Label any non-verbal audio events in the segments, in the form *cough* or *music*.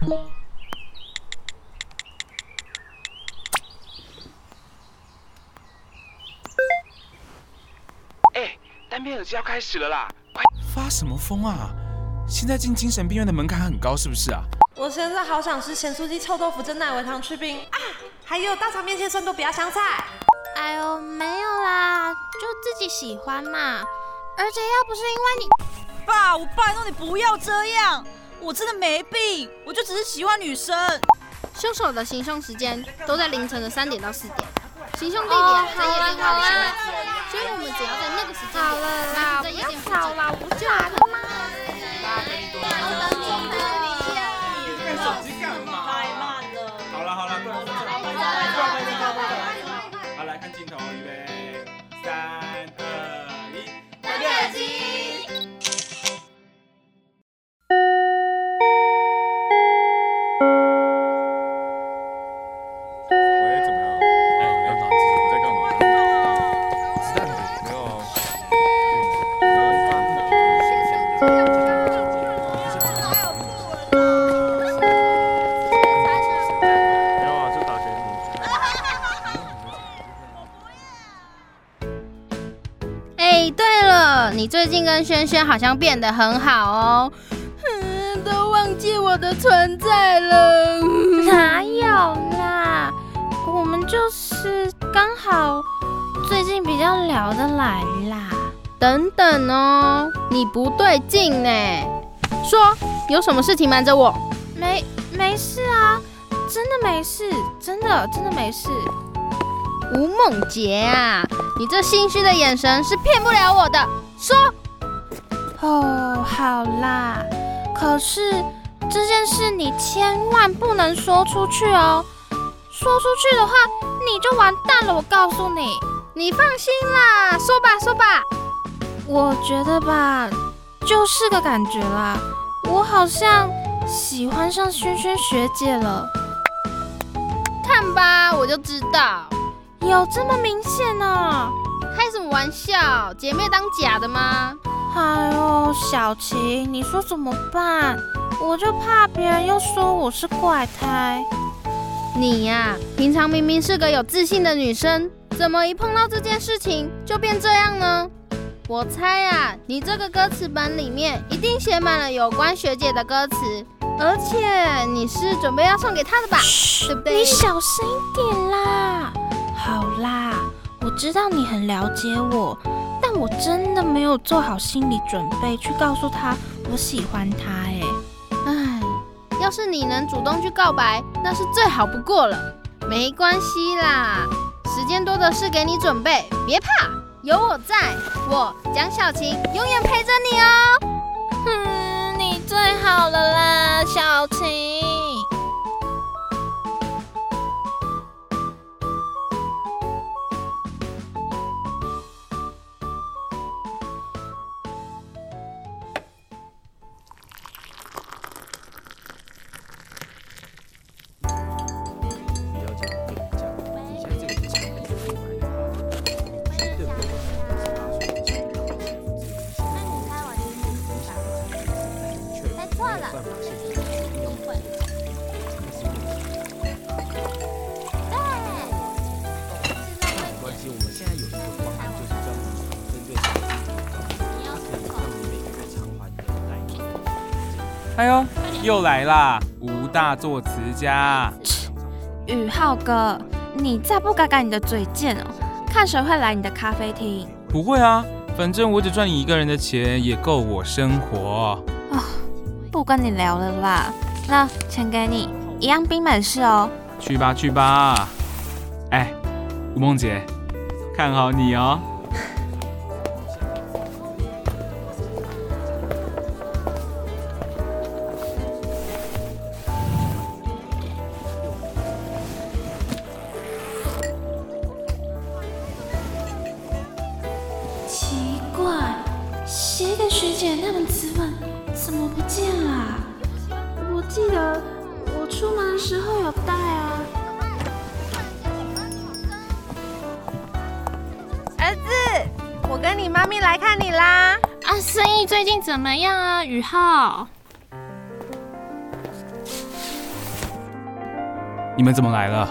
*laughs* 哎，单边耳机要开始了啦！快发什么疯啊？现在进精神病院的门槛很高，是不是啊？我现在好想吃咸酥鸡、臭豆腐、蒸奶维糖去冰啊！还有大肠面线、酸豆不要香菜。哎呦，没有啦，就自己喜欢嘛。而且要不是因为你，爸，我拜托你不要这样，我真的没病，我就只是喜欢女生。凶手的行凶时间都在凌晨的三点到四点，行凶地点在夜店外的巷子，所以我们只要在那个时间点，那在夜店最近跟轩轩好像变得很好哦。嗯，都忘记我的存在了。哪有啦？我们就是刚好最近比较聊得来啦。等等哦，你不对劲呢。说，有什么事情瞒着我？没，没事啊，真的没事，真的真的没事。吴梦洁啊，你这心虚的眼神是骗不了我的。说，哦，好啦，可是这件事你千万不能说出去哦，说出去的话你就完蛋了。我告诉你，你放心啦，说吧说吧。我觉得吧，就是个感觉啦，我好像喜欢上萱萱学姐了。看吧，我就知道。有这么明显呢、开什么玩笑？姐妹当假的吗？哎呦，小琪，你说怎么办？我就怕别人又说我是怪胎。你呀、平常明明是个有自信的女生，怎么一碰到这件事情就变这样呢？我猜啊，你这个歌词本里面一定写满了有关学姐的歌词，而且你是准备要送给她的吧？对不对？你小声一点啦。好啦，我知道你很了解我，但我真的没有做好心理准备去告诉他我喜欢他。哎，唉，要是你能主动去告白，那是最好不过了。没关系啦，时间多的是给你准备，别怕，有我在，我蒋小晴永远陪着你哦。嗯，你最好了啦，小晴。哎呦，又来啦！吴大作词家，宇浩哥，你再不改改你的嘴贱哦，看谁会来你的咖啡厅。不会啊，反正我只赚你一个人的钱，也够我生活。不跟你聊了啦，那钱给你，一样冰美式哦。去吧去吧。哎，吴梦姐，看好你哦。本怎么不见了？我记得我出门的时候有带啊。儿子，我跟你妈咪来看你啦。啊，生意最近怎么样啊，宇浩？你们怎么来了？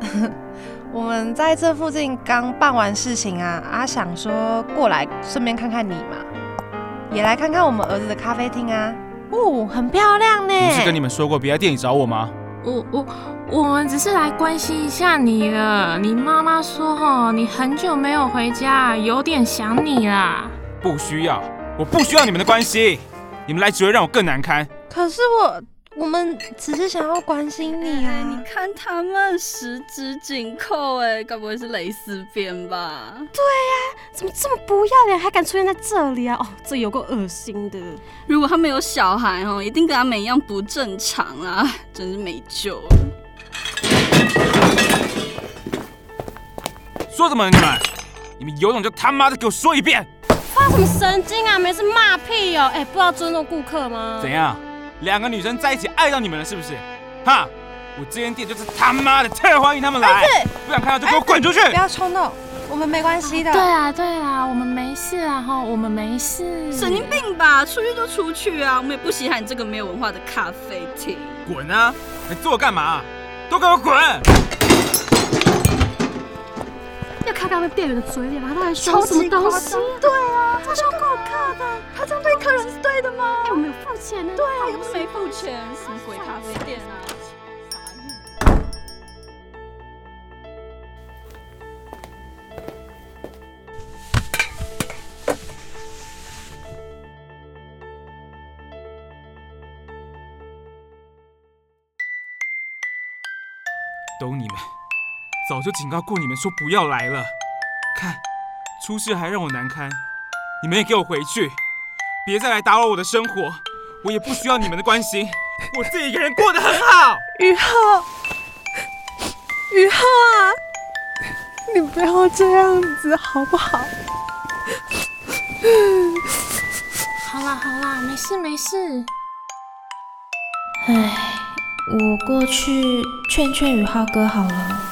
*laughs* 我们在这附近刚办完事情啊，阿想说过来顺便看看你嘛，也来看看我们儿子的咖啡厅啊。哦，很漂亮呢。不是跟你们说过别来店里找我吗？我我我们只是来关心一下你了。你妈妈说哦，你很久没有回家，有点想你啦。不需要，我不需要你们的关心，你们来只会让我更难堪。可是我。我们只是想要关心你啊！你看他们十指紧扣，哎，该不会是蕾丝边吧？对呀，怎么这么不要脸，还敢出现在这里啊？哦，这有够恶心的。如果他们有小孩哦，一定跟他们一样不正常啊！*laughs* 真是没救了。说什么你们？你们有种就他妈的给我说一遍！发什么神经啊？没事骂屁哦！哎，不知道尊重顾客吗？怎样？两个女生在一起爱到你们了是不是？哈！我这间店就是他妈的特欢迎他们来，不想看到就给我滚出去！不要冲动，我们没关系的。对啊对啊，我们没事啊哈，我们没事。神经病吧？出去就出去啊，我们也不稀罕你这个没有文化的咖啡厅。滚啊！你坐干嘛？都给我滚！要看他们店员的嘴脸，他还说什么东西？对啊，他说顾客的，他这样对客人是对的吗？我没有付钱呢。对啊，又不是没付钱，什么鬼咖啡店啊？都你们，早就警告过你们说不要来了，看，出事还让我难堪，你们也给我回去。别再来打扰我的生活，我也不需要你们的关心，我自己一个人过得很好。宇浩，宇浩啊，你不要这样子好不好？好啦好啦，没事没事。唉，我过去劝劝宇浩哥好了。